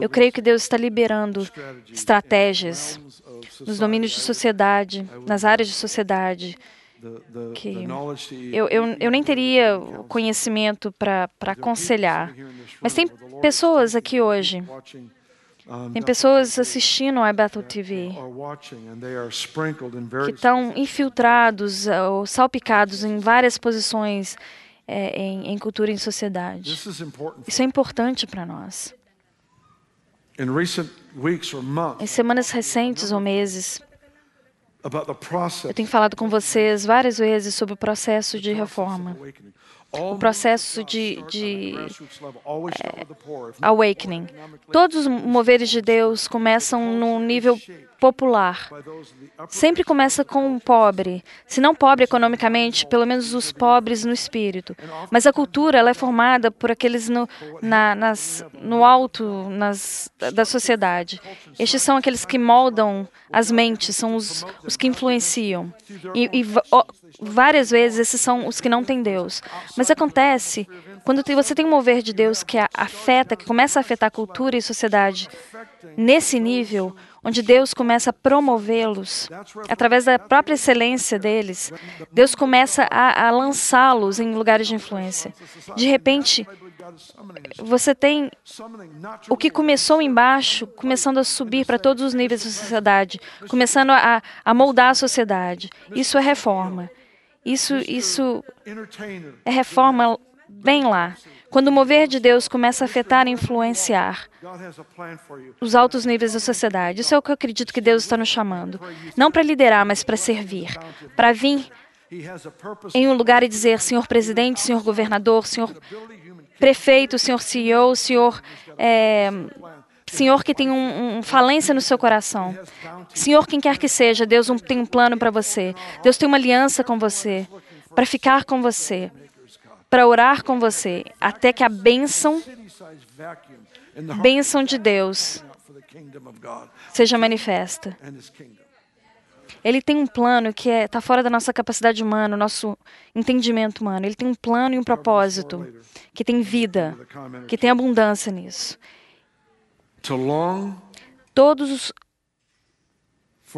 Eu creio que Deus está liberando estratégias nos domínios de sociedade, nas áreas de sociedade, que eu, eu, eu nem teria conhecimento para aconselhar. Mas tem pessoas aqui hoje, tem pessoas assistindo a Battle TV que estão infiltrados ou salpicados em várias posições é, em, em cultura e em sociedade. Isso é importante para nós. Em semanas recentes ou meses, eu tenho falado com vocês várias vezes sobre o processo de reforma. o processo de, de é, awakening. Todos os moveres de Deus começam no nível popular. Sempre começa com o pobre. Se não pobre economicamente, pelo menos os pobres no espírito. Mas a cultura ela é formada por aqueles no, na, nas, no alto nas, da sociedade. Estes são aqueles que moldam as mentes, são os, os que influenciam. E, e várias vezes esses são os que não têm Deus. Mas acontece quando você tem um mover de Deus que afeta, que começa a afetar a cultura e sociedade nesse nível, onde Deus começa a promovê-los através da própria excelência deles, Deus começa a, a lançá-los em lugares de influência. De repente, você tem o que começou embaixo, começando a subir para todos os níveis da sociedade, começando a, a moldar a sociedade. Isso é reforma. Isso, isso é reforma bem lá. Quando o mover de Deus começa a afetar e influenciar os altos níveis da sociedade, isso é o que eu acredito que Deus está nos chamando. Não para liderar, mas para servir. Para vir em um lugar e dizer: Senhor presidente, senhor governador, senhor prefeito, senhor CEO, senhor. É, Senhor que tem um, um, falência no seu coração. Senhor, quem quer que seja, Deus um, tem um plano para você. Deus tem uma aliança com você, para ficar com você, para orar com você, até que a bênção, bênção de Deus seja manifesta. Ele tem um plano que está é, tá fora da nossa capacidade humana, nosso entendimento humano. Ele tem um plano e um propósito que tem vida, que tem abundância nisso. Todos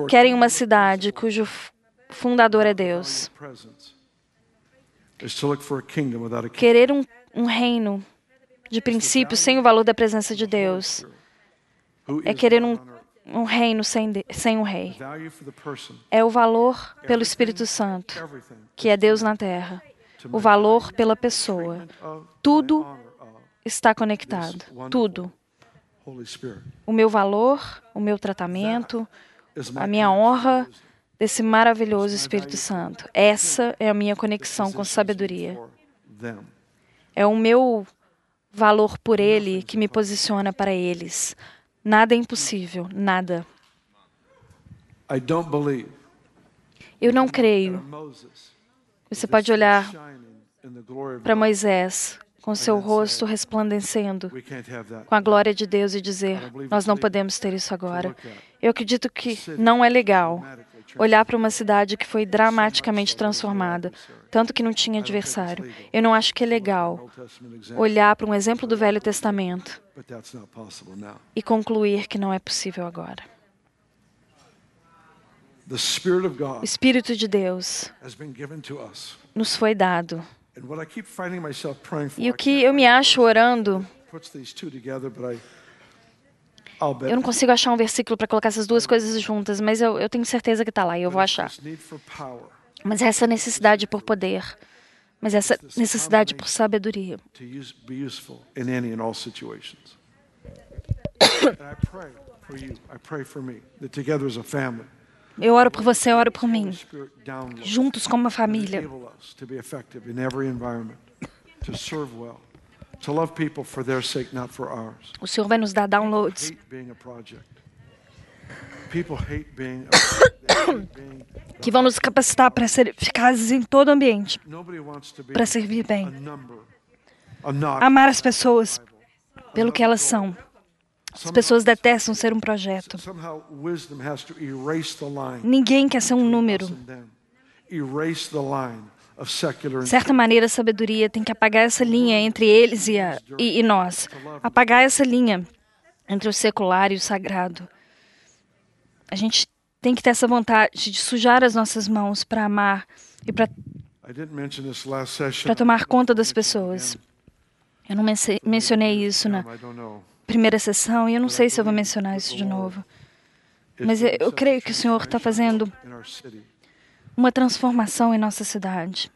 querem uma cidade cujo fundador é Deus. Querer um, um reino de princípios sem o valor da presença de Deus é querer um, um reino sem, de, sem um rei. É o valor pelo Espírito Santo, que é Deus na terra. O valor pela pessoa. Tudo está conectado. Tudo. O meu valor, o meu tratamento, a minha honra desse maravilhoso Espírito Santo. Essa é a minha conexão com sabedoria. É o meu valor por Ele que me posiciona para eles. Nada é impossível, nada. Eu não creio. Você pode olhar para Moisés com seu rosto resplandecendo com a glória de Deus e dizer: Nós não podemos ter isso agora. Eu acredito que não é legal olhar para uma cidade que foi dramaticamente transformada, tanto que não tinha adversário. Eu não acho que é legal olhar para um exemplo do Velho Testamento e concluir que não é possível agora. O Espírito de Deus nos foi dado. E o que eu me acho orando eu não consigo achar um versículo para colocar essas duas coisas juntas, mas eu, eu tenho certeza que está lá e eu vou achar. Mas essa necessidade por poder, mas essa necessidade por sabedoria. Eu oro por você, eu oro por mim. Juntos como uma família o Senhor vai nos dar downloads. que vão nos capacitar para ser eficazes em todo ambiente, para servir bem. Amar as pessoas pelo que elas são. As pessoas detestam ser um projeto. Ninguém quer ser um número. De certa maneira, a sabedoria tem que apagar essa linha entre eles e, a, e, e nós. Apagar essa linha entre o secular e o sagrado. A gente tem que ter essa vontade de sujar as nossas mãos para amar e para tomar conta das pessoas. Eu não mencionei isso na primeira sessão e eu não sei se eu vou mencionar isso de novo. Mas eu creio que o Senhor está fazendo uma transformação em nossa cidade.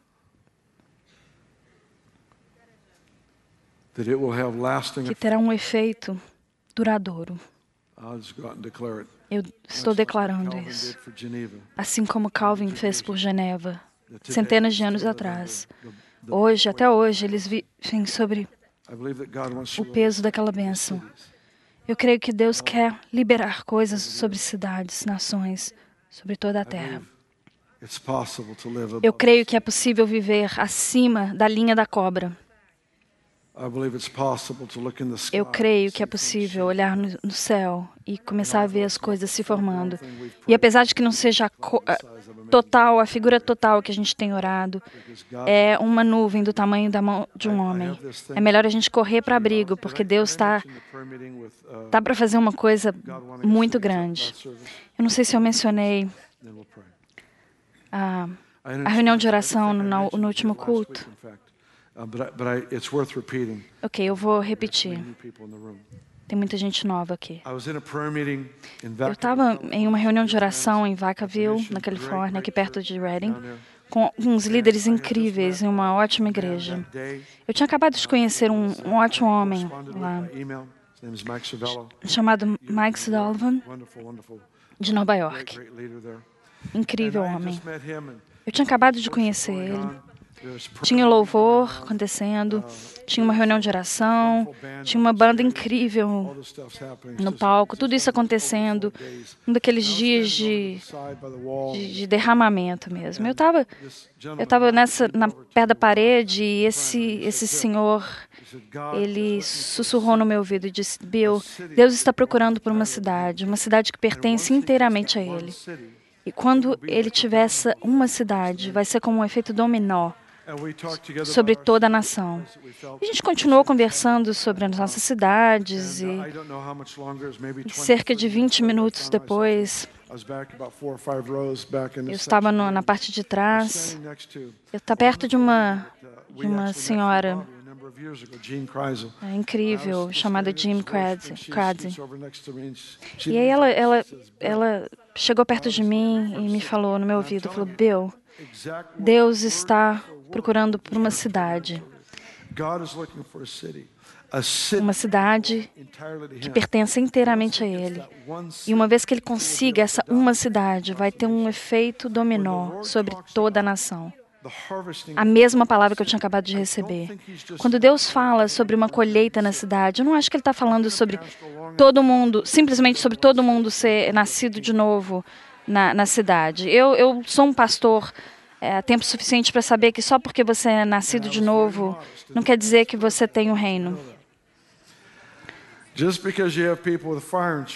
Que terá um efeito duradouro. Eu estou declarando isso. Assim como Calvin fez por Geneva, centenas de anos atrás. Hoje, até hoje, eles vivem sobre o peso daquela bênção. Eu creio que Deus quer liberar coisas sobre cidades, nações, sobre toda a terra. Eu creio que é possível viver acima da linha da cobra. Eu creio que é possível olhar no céu e começar a ver as coisas se formando. E apesar de que não seja a total, a figura total que a gente tem orado, é uma nuvem do tamanho da mão de um homem. É melhor a gente correr para abrigo, porque Deus está tá para fazer uma coisa muito grande. Eu não sei se eu mencionei a, a reunião de oração no, no último culto. Ok, eu vou repetir. Tem muita gente nova aqui. Eu estava em uma reunião de oração em Vacaville, na Califórnia, aqui perto de Redding, com uns líderes incríveis em uma ótima igreja. Eu tinha acabado de conhecer um, um ótimo homem lá, chamado Mike Sullivan, de Nova York. Incrível homem. Eu tinha acabado de conhecer ele. Tinha louvor acontecendo, tinha uma reunião de oração, tinha uma banda incrível no palco, tudo isso acontecendo, um daqueles dias de, de, de derramamento mesmo. Eu estava eu tava nessa, na, perto da parede e esse, esse senhor, ele sussurrou no meu ouvido e disse, Bill, Deus está procurando por uma cidade, uma cidade que pertence inteiramente a Ele. E quando ele tivesse uma cidade, vai ser como um efeito dominó sobre toda a nação. E a gente continuou conversando sobre as nossas cidades e, e cerca de 20 minutos depois, eu estava no, na parte de trás. Eu estava perto de uma, de uma senhora é incrível, chamada Jim Cradzy. E aí ela, ela, ela chegou perto de mim e me falou no meu ouvido, falou, Bill, Deus está procurando por uma cidade. Uma cidade que pertence inteiramente a Ele. E uma vez que Ele consiga essa uma cidade, vai ter um efeito dominó sobre toda a nação. A mesma palavra que eu tinha acabado de receber. Quando Deus fala sobre uma colheita na cidade, eu não acho que Ele está falando sobre todo mundo, simplesmente sobre todo mundo ser nascido de novo na, na cidade. Eu, eu sou um pastor é, tempo suficiente para saber que só porque você é nascido de novo não quer dizer que você tem o um reino.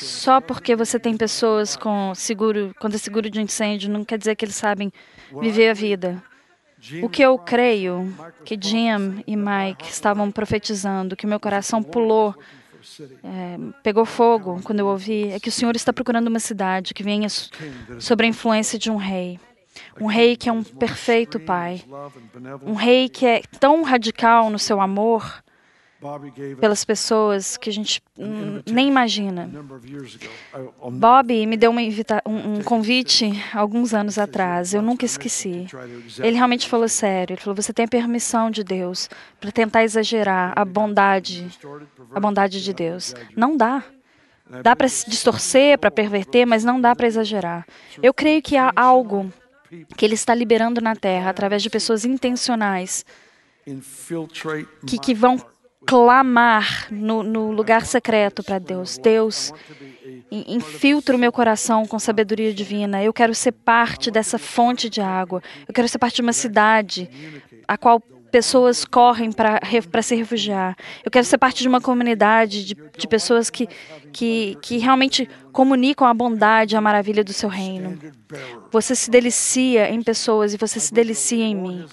Só porque você tem pessoas com seguro, com seguro de incêndio, não quer dizer que eles sabem viver a vida. O que eu creio que Jim e Mike estavam profetizando, que meu coração pulou, é, pegou fogo quando eu ouvi, é que o Senhor está procurando uma cidade que venha sob a influência de um rei. Um rei que é um perfeito pai. Um rei que é tão radical no seu amor pelas pessoas que a gente nem imagina. Bob me deu um, um, convite alguns anos atrás, eu nunca esqueci. Ele realmente falou sério. Ele falou: você tem a permissão de Deus para tentar exagerar a bondade, a bondade de Deus. Não dá. Dá para distorcer, para perverter, mas não dá para exagerar. Eu creio que há algo que Ele está liberando na terra através de pessoas intencionais que, que vão clamar no, no lugar secreto para Deus. Deus, infiltra o meu coração com sabedoria divina. Eu quero ser parte dessa fonte de água. Eu quero ser parte de uma cidade a qual pessoas correm para se refugiar. Eu quero ser parte de uma comunidade de, de pessoas que, que, que realmente comunicam a bondade e a maravilha do seu reino. Você se delicia em pessoas e você se delicia em mim.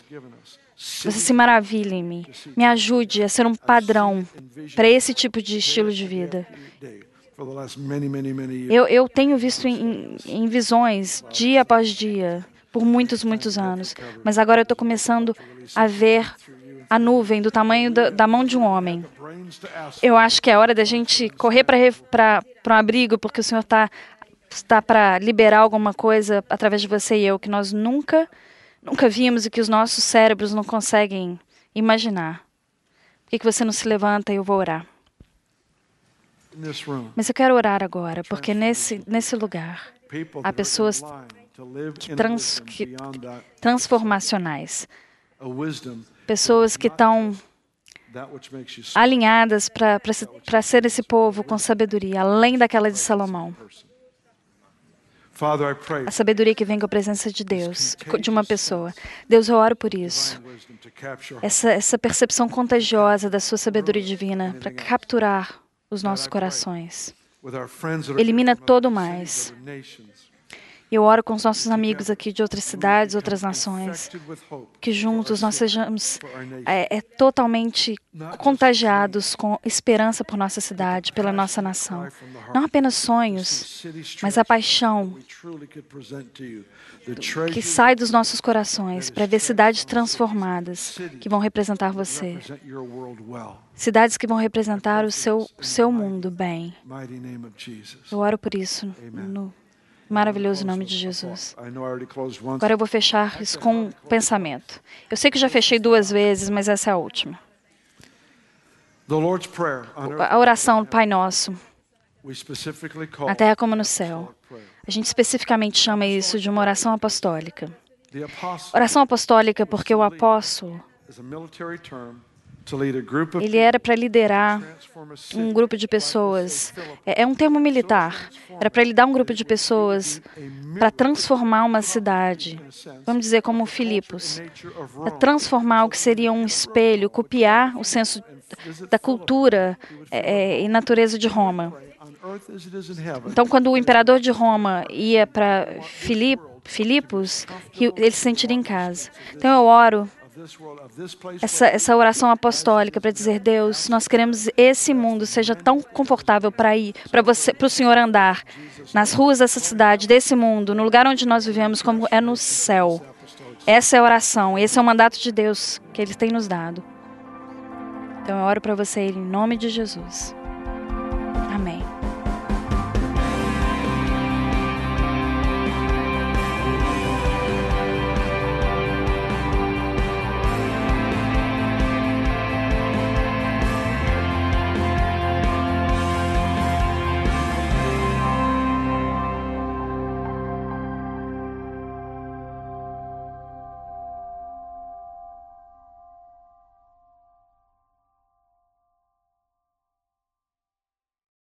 Você se maravilha em mim. Me ajude a ser um padrão para esse tipo de estilo de vida. Eu, eu tenho visto em, em visões, dia após dia, por muitos, muitos anos. Mas agora eu estou começando a ver a nuvem do tamanho da, da, mão de um homem. Eu acho que é hora da gente correr para um abrigo, porque o Senhor está tá para liberar alguma coisa através de você e eu que nós nunca, nunca vimos e que os nossos cérebros não conseguem imaginar. Por que, que você não se levanta e eu vou orar? Mas eu quero orar agora, porque nesse, nesse lugar há pessoas que, trans, que, transformacionais. Pessoas que estão alinhadas para ser esse povo com sabedoria, além daquela de Salomão. A sabedoria que vem com a presença de Deus, de uma pessoa. Deus, eu oro por isso. Essa, essa percepção contagiosa da sua sabedoria divina para capturar os nossos corações. Elimina todo mais. Eu oro com os nossos amigos aqui de outras cidades, outras nações, que juntos nós sejamos é, é, totalmente contagiados com esperança por nossa cidade, pela nossa nação. Não apenas sonhos, mas a paixão que sai dos nossos corações para ver cidades transformadas que vão representar você. Cidades que vão representar o seu, seu mundo bem. Eu oro por isso no Maravilhoso nome de Jesus. Agora eu vou fechar isso com um pensamento. Eu sei que já fechei duas vezes, mas essa é a última. A oração do Pai Nosso, na terra como no céu. A gente especificamente chama isso de uma oração apostólica. Oração apostólica porque o apóstolo ele era para liderar um grupo de pessoas. É, é um termo militar. Era para lidar um grupo de pessoas para transformar uma cidade. Vamos dizer como Filipos. Para transformar o que seria um espelho, copiar o senso da cultura é, é e natureza de Roma. Então, quando o imperador de Roma ia para Filipos, ele se sentiria em casa. Então, eu oro essa, essa oração apostólica para dizer Deus, nós queremos esse mundo seja tão confortável para ir, para você, para o Senhor andar nas ruas dessa cidade, desse mundo, no lugar onde nós vivemos, como é no céu. Essa é a oração, esse é o mandato de Deus que Ele tem nos dado. Então eu oro para você em nome de Jesus.